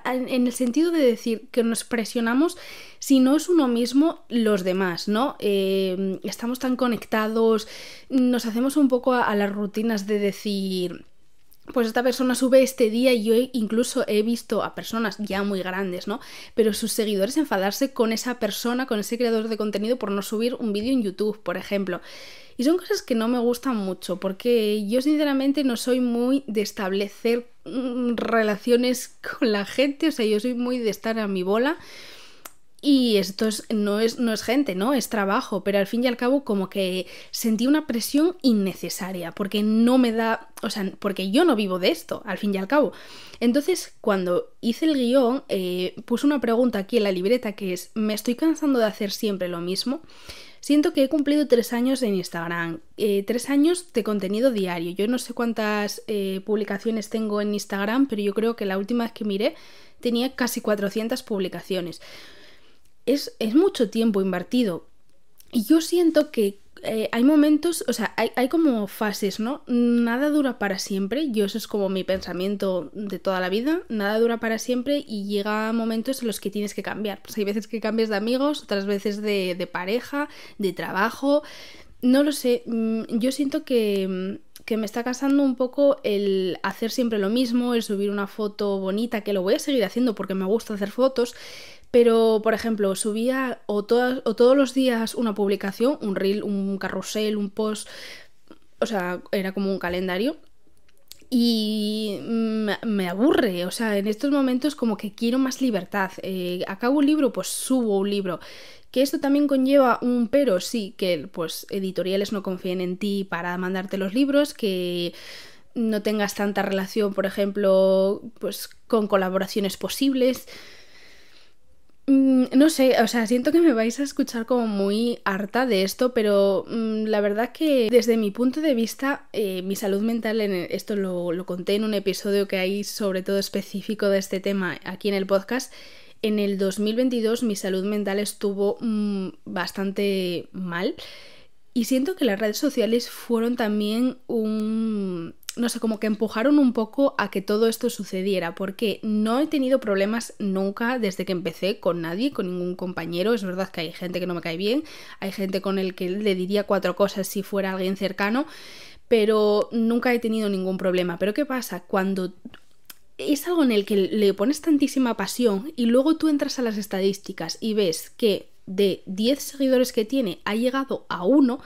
en el sentido de decir que nos presionamos si no es uno mismo los demás, ¿no? Eh, estamos tan conectados, nos hacemos un poco a las rutinas de decir, pues esta persona sube este día y yo incluso he visto a personas ya muy grandes, ¿no? Pero sus seguidores enfadarse con esa persona, con ese creador de contenido por no subir un vídeo en YouTube, por ejemplo. Y son cosas que no me gustan mucho, porque yo sinceramente no soy muy de establecer mm, relaciones con la gente, o sea, yo soy muy de estar a mi bola y esto no, es, no es gente, ¿no? Es trabajo, pero al fin y al cabo como que sentí una presión innecesaria, porque no me da, o sea, porque yo no vivo de esto, al fin y al cabo. Entonces, cuando hice el guion, eh, puse una pregunta aquí en la libreta que es, ¿me estoy cansando de hacer siempre lo mismo? Siento que he cumplido tres años en Instagram, eh, tres años de contenido diario. Yo no sé cuántas eh, publicaciones tengo en Instagram, pero yo creo que la última vez que miré tenía casi 400 publicaciones es, mucho tiempo invertido. Y yo siento que eh, hay momentos, o sea, hay, hay, como fases, ¿no? Nada dura para siempre, yo eso es como mi pensamiento de toda la vida, nada dura para siempre y llega momentos en los que tienes que cambiar. Pues hay veces que cambias de amigos, otras veces de, de pareja, de trabajo, no lo sé, mm, yo siento que, que me está casando un poco el hacer siempre lo mismo, el subir una foto bonita, que lo voy a seguir haciendo porque me gusta hacer fotos, pero, por ejemplo, subía o, o todos los días una publicación, un reel, un carrusel, un post, o sea, era como un calendario. Y me, aburre, o sea, en estos momentos como que quiero más libertad. Eh, acabo un libro, pues subo un libro. Que esto también conlleva un pero, sí, que pues editoriales no confíen en ti para mandarte los libros, que no tengas tanta relación, por ejemplo, pues con colaboraciones posibles. Mm, no sé, o sea, siento que me vais a escuchar como muy harta de esto, pero mm, la verdad que desde mi punto de vista, eh, mi salud mental, en esto lo, lo, conté en un episodio que hay sobre todo específico de este tema aquí en el podcast, en el 2022 mi salud mental estuvo mm, bastante mal y siento que las redes sociales fueron también un no sé, como que empujaron un poco a que todo esto sucediera, porque no he tenido problemas nunca desde que empecé con nadie, con ningún compañero. Es verdad que hay gente que no me cae bien, hay gente con el que le diría cuatro cosas si fuera alguien cercano, pero nunca he tenido ningún problema. Pero ¿qué pasa? Cuando es algo en el que le pones tantísima pasión y luego tú entras a las estadísticas y ves que de 10 seguidores que tiene ha llegado a uno,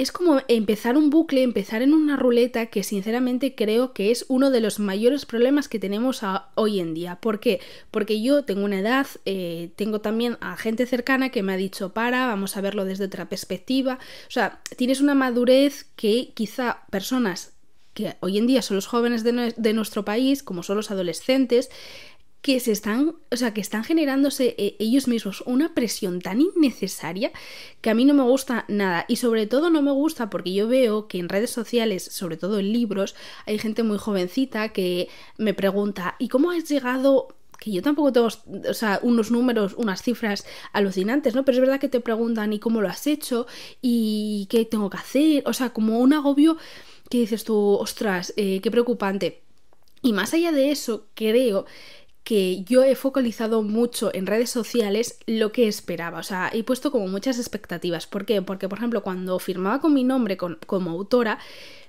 es como empezar un bucle, empezar en una ruleta que sinceramente creo que es uno de los mayores problemas que tenemos hoy en día. ¿Por qué? Porque yo tengo una edad, eh, tengo también a gente cercana que me ha dicho para, vamos a verlo desde otra perspectiva. O sea, tienes una madurez que quizá personas que hoy en día son los jóvenes de, de nuestro país, como son los adolescentes, que se están, o sea, que están generándose eh, ellos mismos una presión tan innecesaria que a mí no me gusta nada y sobre todo no me gusta porque yo veo que en redes sociales, sobre todo en libros, hay gente muy jovencita que me pregunta ¿y cómo has llegado que yo tampoco tengo, o sea, unos números, unas cifras alucinantes, ¿no? Pero es verdad que te preguntan ¿y cómo lo has hecho? ¿y qué tengo que hacer? O sea, como un agobio que dices tú, ostras, eh, qué preocupante. Y más allá de eso, creo que yo he focalizado mucho en redes sociales lo que esperaba, o sea, he puesto como muchas expectativas. ¿Por qué? Porque, por ejemplo, cuando firmaba con mi nombre como autora,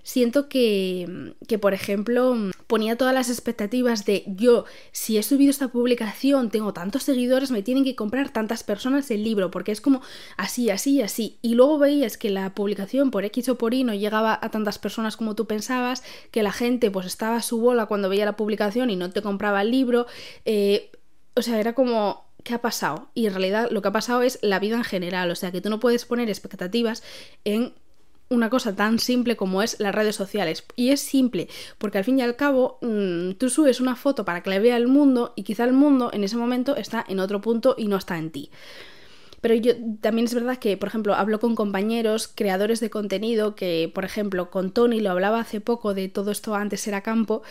siento que, que, por ejemplo, ponía todas las expectativas de yo, si he subido esta publicación, tengo tantos seguidores, me tienen que comprar tantas personas el libro, porque es como así, así, así. Y luego veías que la publicación por X o por Y no llegaba a tantas personas como tú pensabas, que la gente pues estaba a su bola cuando veía la publicación y no te compraba el libro. Eh, o sea, era como ¿qué ha pasado? Y en realidad lo que ha pasado es la vida en general, o sea que tú no puedes poner expectativas en una cosa tan simple como es las redes sociales. Y es simple, porque al fin y al cabo mm, tú subes una foto para que la vea el mundo y quizá el mundo en ese momento está en otro punto y no está en ti. Pero yo también es verdad que, por ejemplo, hablo con compañeros, creadores de contenido, que, por ejemplo, con Tony lo hablaba hace poco de todo esto antes era campo,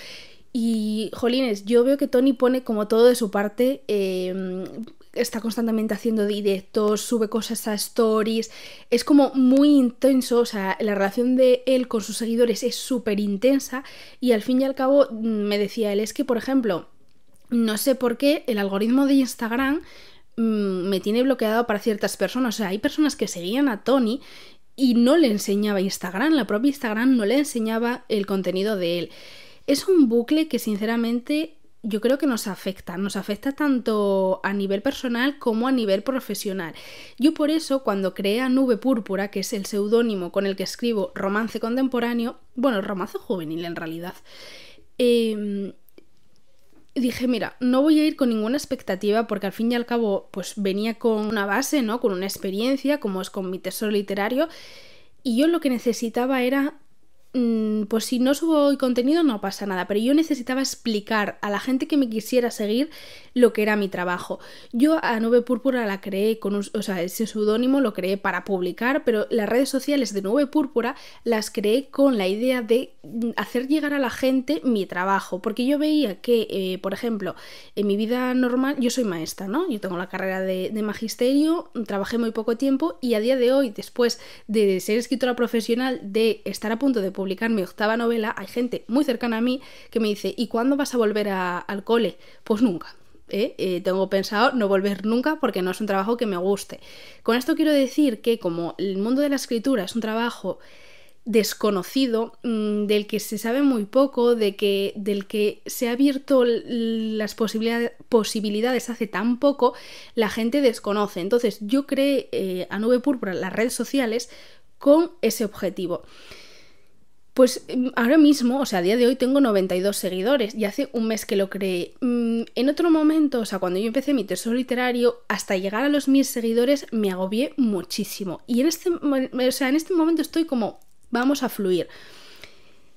y, jolines, yo veo que Tony pone como todo de su parte, em, está constantemente haciendo directos, sube cosas a stories, es como muy intenso, o sea, la relación de él con sus seguidores es súper intensa y al fin y al cabo mm, me decía él, es que, por ejemplo, no sé por qué el algoritmo de Instagram mm, me tiene bloqueado para ciertas personas, o sea, hay personas que seguían a Tony y no le enseñaba Instagram, la propia Instagram no le enseñaba el contenido de él. Es un bucle que sinceramente yo creo que nos afecta, nos afecta tanto a nivel personal como a nivel profesional. Yo por eso cuando creé a Nube Púrpura, que es el seudónimo con el que escribo romance contemporáneo, bueno, romance juvenil en realidad, em, dije, mira, no voy a ir con ninguna expectativa porque al fin y al cabo pues venía con una base, ¿no? Con una experiencia, como es con mi tesoro literario, y yo lo que necesitaba era pues si no subo hoy contenido no pasa nada, pero yo necesitaba explicar a la gente que me quisiera seguir lo que era mi trabajo. Yo a Nube Púrpura la creé con un, o sea, ese seudónimo lo creé para publicar, pero las redes sociales de Nube Púrpura las creé con la idea de mm, hacer llegar a la gente mi trabajo, porque yo veía que, eh, por ejemplo, en mi vida normal, yo soy maestra, ¿no? Yo tengo la carrera de, de magisterio, trabajé muy poco tiempo y a día de hoy, después de ser escritora profesional, de estar a punto de publicar mi octava novela, hay gente muy cercana a mí que me dice, ¿y cuándo vas a volver al cole? Pues nunca. ¿eh? Eh, tengo pensado no volver nunca porque no es un trabajo que me guste. Con esto quiero decir que como el mundo de la escritura es un trabajo desconocido, mm, del que se sabe muy poco, de que, del que se ha abierto las posibilidades hace tan poco, la gente desconoce. Entonces yo creé eh, a Nube Púrpura las redes sociales con ese objetivo. Pues mm, ahora mismo, o sea, a día de hoy tengo 92 seguidores y hace un mes que lo creé. Mm, en otro momento, o sea, cuando yo empecé mi tesoro literario, hasta llegar a los 1000 seguidores me agobié muchísimo. Y en este, o sea, en este momento estoy como, vamos a fluir.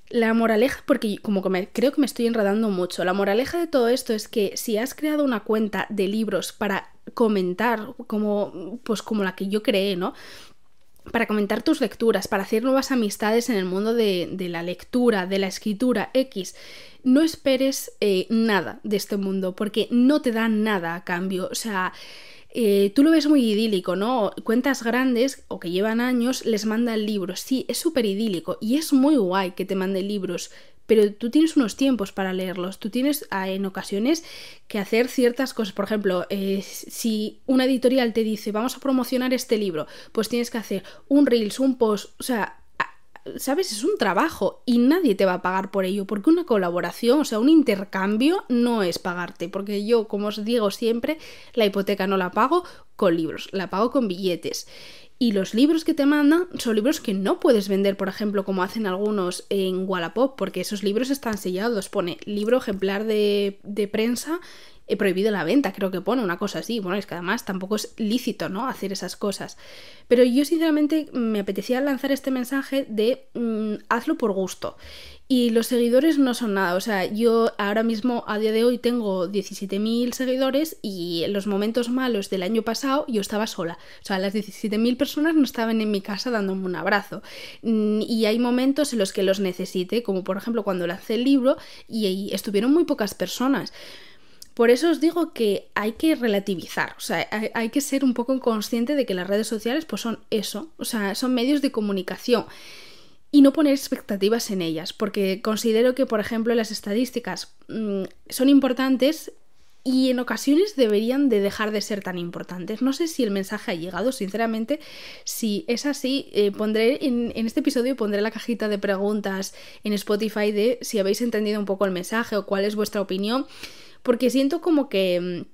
La moraleja, porque como que creo que me estoy enredando mucho, la moraleja de todo esto es que si has creado una cuenta de libros para comentar, como, pues como la que yo creé, ¿no? Para comentar tus lecturas, para hacer nuevas amistades en el mundo de, la lectura, de la escritura X. No esperes eh, nada de este mundo porque no te da nada a cambio. O sea, eh, tú lo ves muy idílico, ¿no? Cuentas grandes o que llevan años les mandan libros. Sí, es súper idílico y es muy guay que te manden libros, pero tú tienes unos tiempos para leerlos. Tú tienes ah, en ocasiones que hacer ciertas cosas. Por ejemplo, eh, si una editorial te dice vamos a promocionar este libro, pues tienes que hacer un reels, un post, o sea, ¿sabes? Es un trabajo y nadie te va a pagar por ello, porque una colaboración, o sea, un intercambio no es pagarte, porque yo, como os digo siempre, la hipoteca no la pago con libros, la pago con billetes. Y los libros que te mandan son libros que no puedes vender, por ejemplo, como hacen algunos en Wallapop, porque esos libros están sellados. Pone libro ejemplar de, de prensa he prohibido la venta, creo que pone una cosa así. Bueno, es que además tampoco es lícito, ¿no? Hacer esas cosas. Pero yo sinceramente me apetecía lanzar este mensaje de mm, hazlo por gusto. Y los seguidores no son nada. O sea, yo ahora mismo, a día de hoy, tengo 17.000 seguidores y en los momentos malos del año pasado yo estaba sola. O sea, las 17.000 personas no estaban en mi casa dándome un abrazo. Mm, y hay momentos en los que los necesite, como por ejemplo cuando lancé el libro y estuvieron muy pocas personas. Por eso os digo que hay que relativizar, o sea, hay, que ser un poco consciente de que las redes sociales pues son eso, o sea, son medios de comunicación y no poner expectativas en ellas, porque considero que, por ejemplo, las estadísticas mm, son importantes y en ocasiones deberían de dejar de ser tan importantes. No sé si el mensaje ha llegado, sinceramente, si es así, eh, pondré en, en, este episodio pondré la cajita de preguntas en Spotify de si habéis entendido un poco el mensaje o cuál es vuestra opinión porque siento como que mm,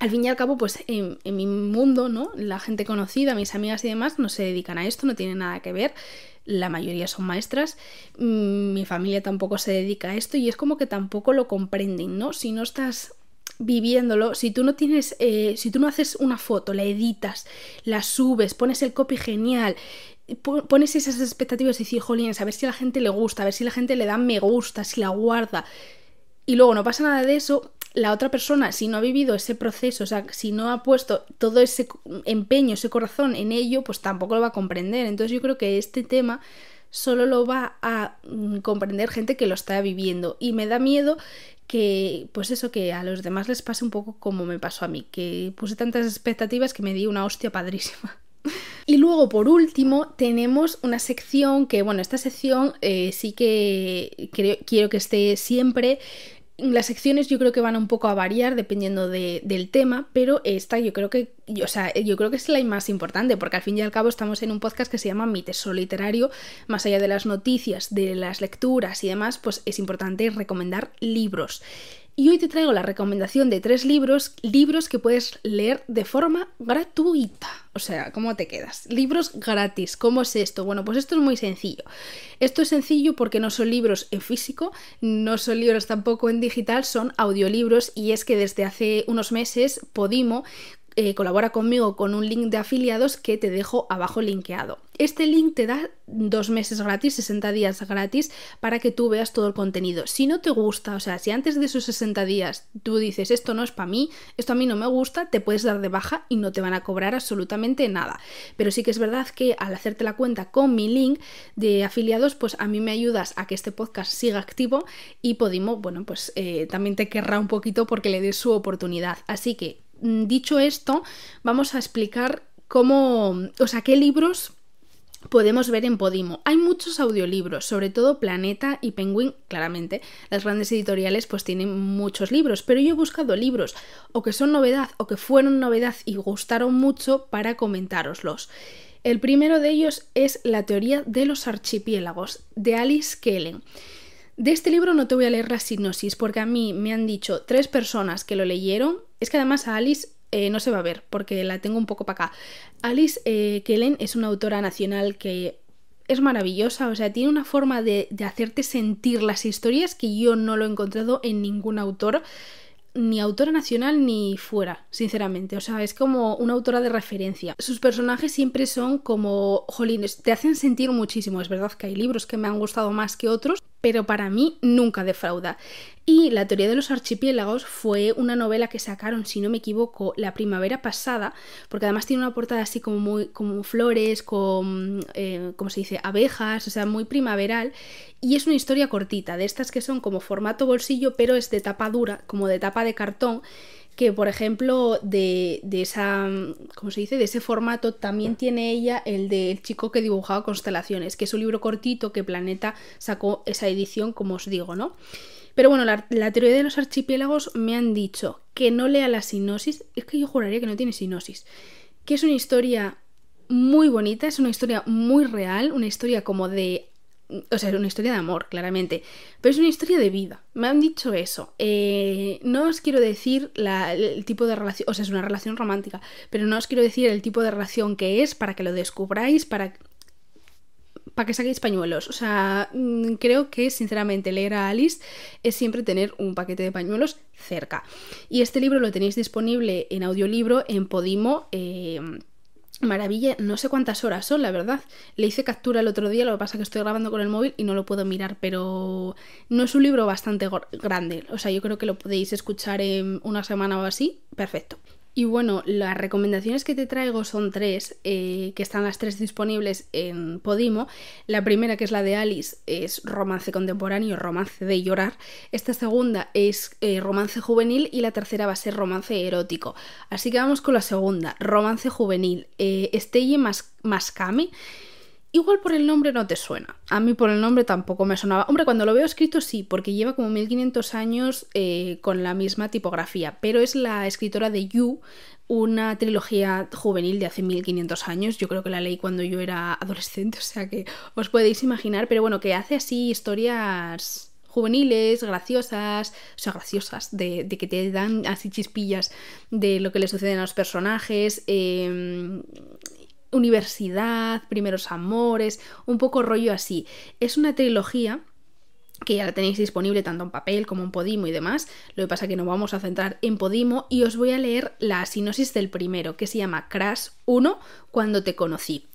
al fin y al cabo, pues en, mi mundo, ¿no? La gente conocida, mis amigas y demás, no se dedican a esto, no tienen nada que ver. La mayoría son maestras, mm, mi familia tampoco se dedica a esto y es como que tampoco lo comprenden, ¿no? Si no estás viviéndolo, si tú no tienes, eh, si tú no haces una foto, la editas, la subes, pones el copy genial, pones esas expectativas y dices, jolín, a ver si la gente le gusta, a ver si la gente le da me gusta, si la guarda, y luego no pasa nada de eso, la otra persona, si no ha vivido ese proceso, o sea, si no ha puesto todo ese empeño, ese corazón en ello, pues tampoco lo va a comprender. Entonces yo creo que este tema solo lo va a mm, comprender gente que lo está viviendo. Y me da miedo que, pues eso, que a los demás les pase un poco como me pasó a mí, que puse tantas expectativas que me di una hostia padrísima. Y luego, por último, tenemos una sección que, bueno, esta sección eh, sí que quiero que esté siempre las secciones yo creo que van un poco a variar dependiendo del tema, pero esta yo creo que, o sea, yo creo que es la más importante, porque al fin y al cabo estamos en un podcast que se llama Mi Tesoro Literario, más allá de las noticias, de las lecturas y demás, pues es importante recomendar libros. Y hoy te traigo la recomendación de tres libros, libros que puedes leer de forma gratuita. O sea, ¿cómo te quedas? Libros gratis. ¿Cómo es esto? Bueno, pues esto es muy sencillo. Esto es sencillo porque no son libros en físico, no son libros tampoco en digital, son audiolibros y es que desde hace unos meses Podimo eh, colabora conmigo con un link de afiliados que te dejo abajo linkeado. Este link te da dos meses gratis, 60 días gratis, para que tú veas todo el contenido. Si no te gusta, o sea, si antes de esos 60 días tú dices esto no es para mí, esto a mí no me gusta, te puedes dar de baja y no te van a cobrar absolutamente nada. Pero sí que es verdad que al hacerte la cuenta con mi link de afiliados, pues a mí me ayudas a que este podcast siga activo y Podimo, bueno, pues eh, también te querrá un poquito porque le des su oportunidad. Así que dicho esto, vamos a explicar cómo, o sea, qué libros podemos ver en Podimo. Hay muchos audiolibros, sobre todo Planeta y Penguin, claramente. Las grandes editoriales pues tienen muchos libros, pero yo he buscado libros o que son novedad o que fueron novedad y gustaron mucho para comentároslos. El primero de ellos es La teoría de los archipiélagos, de Alice Kellen. De este libro no te voy a leer la sinopsis porque a mí me han dicho tres personas que lo leyeron. Es que además a Alice eh, no se va a ver porque la tengo un poco para acá. Alice eh, Kellen es una autora nacional que es maravillosa, o sea, tiene una forma de, de, hacerte sentir las historias que yo no lo he encontrado en ningún autor, ni autora nacional ni fuera, sinceramente. O sea, es como una autora de referencia. Sus personajes siempre son como, jolines, te hacen sentir muchísimo. Es verdad que hay libros que me han gustado más que otros, pero para mí nunca defrauda. Y La teoría de los archipiélagos fue una novela que sacaron, si no me equivoco, la primavera pasada, porque además tiene una portada así como muy como flores, con, eh, ¿cómo se dice?, abejas, o sea, muy primaveral. Y es una historia cortita, de estas que son como formato bolsillo, pero es de tapa dura, como de tapa de cartón, que por ejemplo de, de, esa, ¿cómo se dice? De ese formato también tiene ella el del chico que dibujaba constelaciones, que es un libro cortito que Planeta sacó esa edición, como os digo, ¿no? Pero bueno, la, la, teoría de los archipiélagos me han dicho que no lea la sinopsis, es que yo juraría que no tiene sinopsis, que es una historia muy bonita, es una historia muy real, una historia como de o sea, es una historia de amor, claramente, pero es una historia de vida. Me han dicho eso. Eh, no os quiero decir el tipo de relación, o sea, es una relación romántica, pero no os quiero decir el tipo de relación que es para que lo descubráis, para, para que saquéis pañuelos. O sea, mm, creo que sinceramente leer a Alice es siempre tener un paquete de pañuelos cerca. Y este libro lo tenéis disponible en audiolibro en Podimo. Eh, Maravilla, no sé cuántas horas son, la verdad. Le hice captura el otro día, lo que pasa es que estoy grabando con el móvil y no lo puedo mirar, pero no es un libro bastante grande. O sea, yo creo que lo podéis escuchar en una semana o así. Perfecto. Y bueno, las recomendaciones que te traigo son tres, eh, que están las tres disponibles en Podimo. La primera, que es la de Alice, es romance contemporáneo, romance de llorar. Esta segunda es eh, romance juvenil y la tercera va a ser romance erótico. Así que vamos con la segunda, romance juvenil. Eh, Steye Mascami. Igual por el nombre no te suena. A mí por el nombre tampoco me sonaba. Hombre, cuando lo veo escrito sí, porque lleva como 1500 años eh, con la misma tipografía. Pero es la escritora de You, una trilogía juvenil de hace 1500 años. Yo creo que la leí cuando yo era adolescente, o sea que os podéis imaginar. Pero bueno, que hace así historias juveniles, graciosas, o sea, graciosas, de, que te dan así chispillas de lo que le sucede a los personajes. Eh, universidad, primeros amores, un poco rollo así. Es una trilogía que ya la tenéis disponible tanto en papel como en Podimo y demás. Lo que pasa es que nos vamos a centrar en Podimo y os voy a leer la sinosis del primero, que se llama Crash 1, cuando te conocí.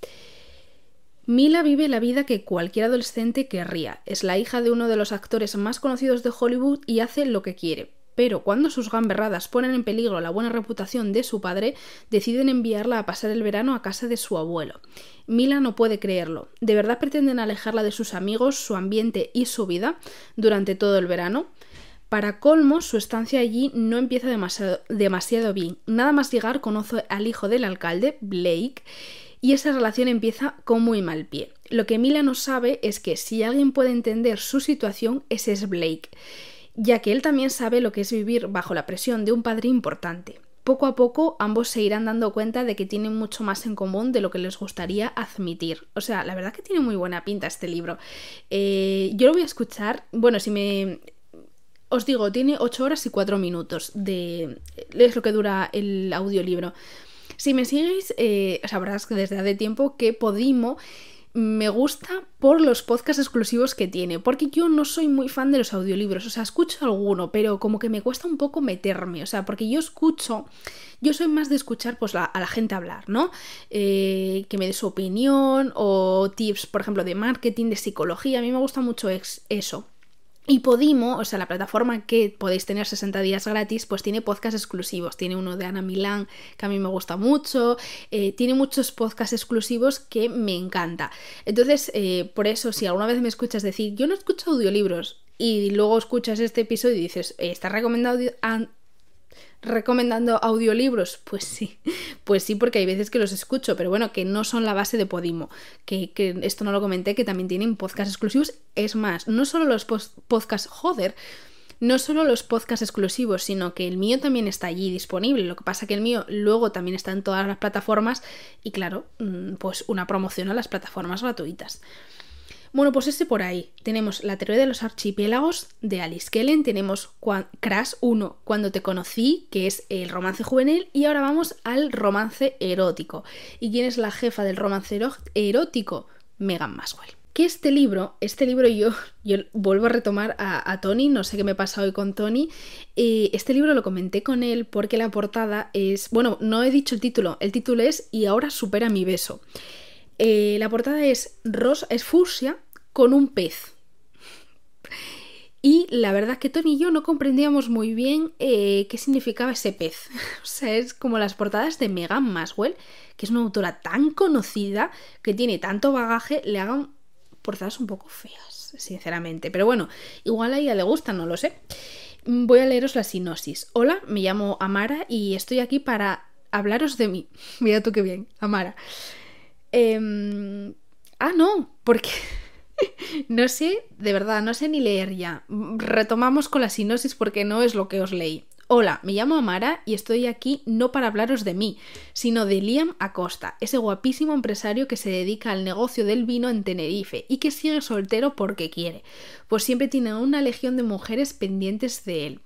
Mila vive la vida que cualquier adolescente querría. Es la hija de uno de los actores más conocidos de Hollywood y hace lo que quiere pero cuando sus gamberradas ponen en peligro la buena reputación de su padre, deciden enviarla a pasar el verano a casa de su abuelo. Mila no puede creerlo. ¿De verdad pretenden alejarla de sus amigos, su ambiente y su vida durante todo el verano? Para colmo, su estancia allí no empieza demasiado, demasiado bien. Nada más llegar conoce al hijo del alcalde, Blake, y esa relación empieza con muy mal pie. Lo que Mila no sabe es que si alguien puede entender su situación, ese es Blake ya que él también sabe lo que es vivir bajo la presión de un padre importante. Poco a poco ambos se irán dando cuenta de que tienen mucho más en común de lo que les gustaría admitir. O sea, la verdad que tiene muy buena pinta este libro. Eh, yo lo voy a escuchar, bueno, si me... Os digo, tiene 8 horas y 4 minutos de... es lo que dura el audiolibro. Si me sigues, eh, sabrás que desde hace tiempo que Podimo me gusta por los podcasts exclusivos que tiene, porque yo no soy muy fan de los audiolibros, o sea, escucho alguno, pero como que me cuesta un poco meterme, o sea, porque yo escucho, yo soy más de escuchar pues a la gente hablar, ¿no? Eh, que me dé su opinión o tips, por ejemplo, de marketing, de psicología, a mí me gusta mucho eso. Y Podimo, o sea, la plataforma que podéis tener 60 días gratis, pues tiene podcasts exclusivos. Tiene uno de Ana Milán que a mí me gusta mucho. Eh, tiene muchos podcasts exclusivos que me encanta. Entonces, eh, por eso, si alguna vez me escuchas decir, yo no escucho audiolibros, y luego escuchas este episodio y dices, eh, está recomendado recomendando audiolibros? Pues sí, pues sí, porque hay veces que los escucho, pero bueno, que no son la base de Podimo, que, esto no lo comenté, que también tienen podcasts exclusivos. Es más, no solo los podcasts, joder, no solo los podcasts exclusivos, sino que el mío también está allí disponible. Lo que pasa que el mío luego también está en todas las plataformas y claro, mm, pues una promoción a las plataformas gratuitas. Bueno, pues ese por ahí. Tenemos la teoría de los archipiélagos de Alice Kellen, tenemos Crash 1, Cuando te conocí, que es el romance juvenil, y ahora vamos al romance erótico. ¿Y quién es la jefa del romance erótico? Megan Maswell. Que este libro, este libro yo, yo vuelvo a retomar a, Tony, no sé qué me pasa hoy con Tony, eh, este libro lo comenté con él porque la portada es, bueno, no he dicho el título, el título es Y ahora supera mi beso. Eh, la portada es rosa, es fucsia con un pez. Y la verdad es que Tony y yo no comprendíamos muy bien eh, qué significaba ese pez. o sea, es como las portadas de Megan Maswell, que es una autora tan conocida, que tiene tanto bagaje, le hagan portadas un poco feas, sinceramente. Pero bueno, igual a ella le gustan, no lo sé. voy a leeros la sinopsis. Hola, me llamo Amara y estoy aquí para hablaros de mí. Mira tú qué bien, Amara. Em, ah, no, porque no sé, de verdad, no sé ni leer ya. Retomamos con la sinopsis porque no es lo que os leí. Hola, me llamo Amara y estoy aquí no para hablaros de mí, sino de Liam Acosta, ese guapísimo empresario que se dedica al negocio del vino en Tenerife y que sigue soltero porque quiere, pues siempre tiene una legión de mujeres pendientes de él.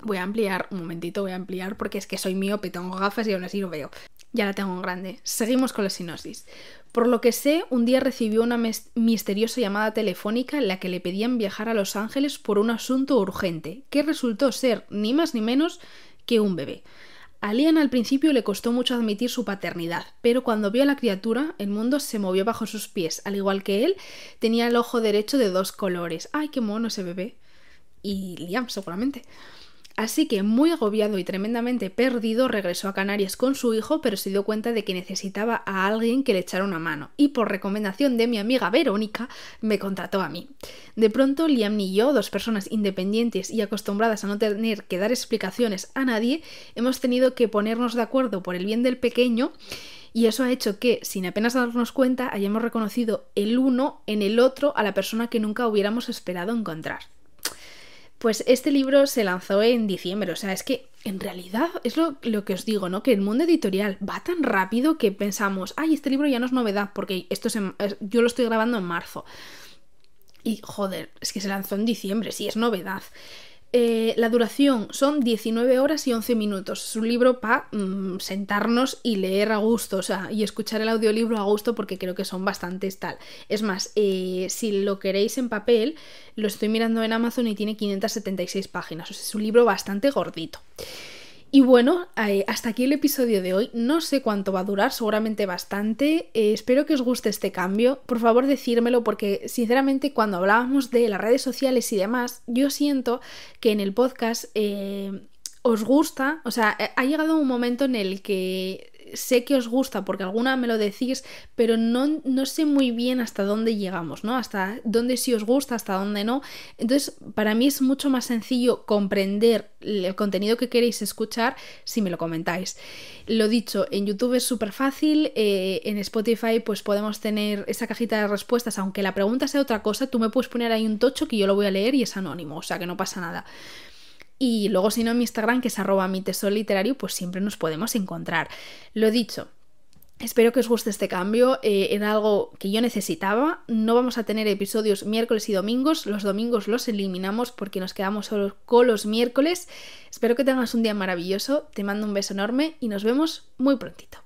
Voy a ampliar, un momentito, voy a ampliar porque es que soy miope, tengo gafas y aún así lo veo. Ya la tengo en grande. Seguimos con la sinopsis. Por lo que sé, un día recibió una misteriosa llamada telefónica en la que le pedían viajar a Los Ángeles por un asunto urgente, que resultó ser ni más ni menos que un bebé. A Lian al principio le costó mucho admitir su paternidad, pero cuando vio a la criatura, el mundo se movió bajo sus pies. Al igual que él, tenía el ojo derecho de dos colores. ¡Ay, qué mono ese bebé! Y Liam, seguramente. Así que, muy agobiado y tremendamente perdido, regresó a Canarias con su hijo, pero se dio cuenta de que necesitaba a alguien que le echara una mano, y por recomendación de mi amiga Verónica, me contrató a mí. De pronto, Liam y yo, dos personas independientes y acostumbradas a no tener que dar explicaciones a nadie, hemos tenido que ponernos de acuerdo por el bien del pequeño y eso ha hecho que, sin apenas darnos cuenta, hayamos reconocido el uno en el otro a la persona que nunca hubiéramos esperado encontrar. Pues este libro se lanzó en diciembre, o sea, es que en realidad es lo, que os digo, ¿no? Que el mundo editorial va tan rápido que pensamos, ay, este libro ya no es novedad, porque esto yo lo estoy grabando en marzo. Y joder, es que se lanzó en diciembre, sí, es novedad. Eh, la duración son 19 horas y 11 minutos. Es un libro para mm, sentarnos y leer a gusto, o sea, y escuchar el audiolibro a gusto porque creo que son bastantes tal. Es más, eh, si lo queréis en papel, lo estoy mirando en Amazon y tiene 576 páginas. O sea, es un libro bastante gordito. Y bueno, eh, hasta aquí el episodio de hoy. No sé cuánto va a durar, seguramente bastante. Eh, espero que os guste este cambio. Por favor, decírmelo porque sinceramente cuando hablábamos de las redes sociales y demás, yo siento que en el podcast eh, os gusta, o sea, ha llegado un momento en el que sé que os gusta porque alguna me lo decís, pero no, no sé muy bien hasta dónde llegamos, ¿no? Hasta dónde sí os gusta, hasta dónde no. Entonces, para mí es mucho más sencillo comprender el contenido que queréis escuchar si me lo comentáis. Lo dicho, en YouTube es súper fácil, eh, en Spotify pues podemos tener esa cajita de respuestas, aunque la pregunta sea otra cosa, tú me puedes poner ahí un tocho que yo lo voy a leer y es anónimo, o sea que no pasa nada. Y luego si no en mi Instagram, que es arroba mi tesoro literario, pues siempre nos podemos encontrar. Lo dicho, Espero que os guste este cambio, eh, era algo que yo necesitaba. No vamos a tener episodios miércoles y domingos, los domingos los eliminamos porque nos quedamos solo con los miércoles. Espero que tengas un día maravilloso, te mando un beso enorme y nos vemos muy prontito.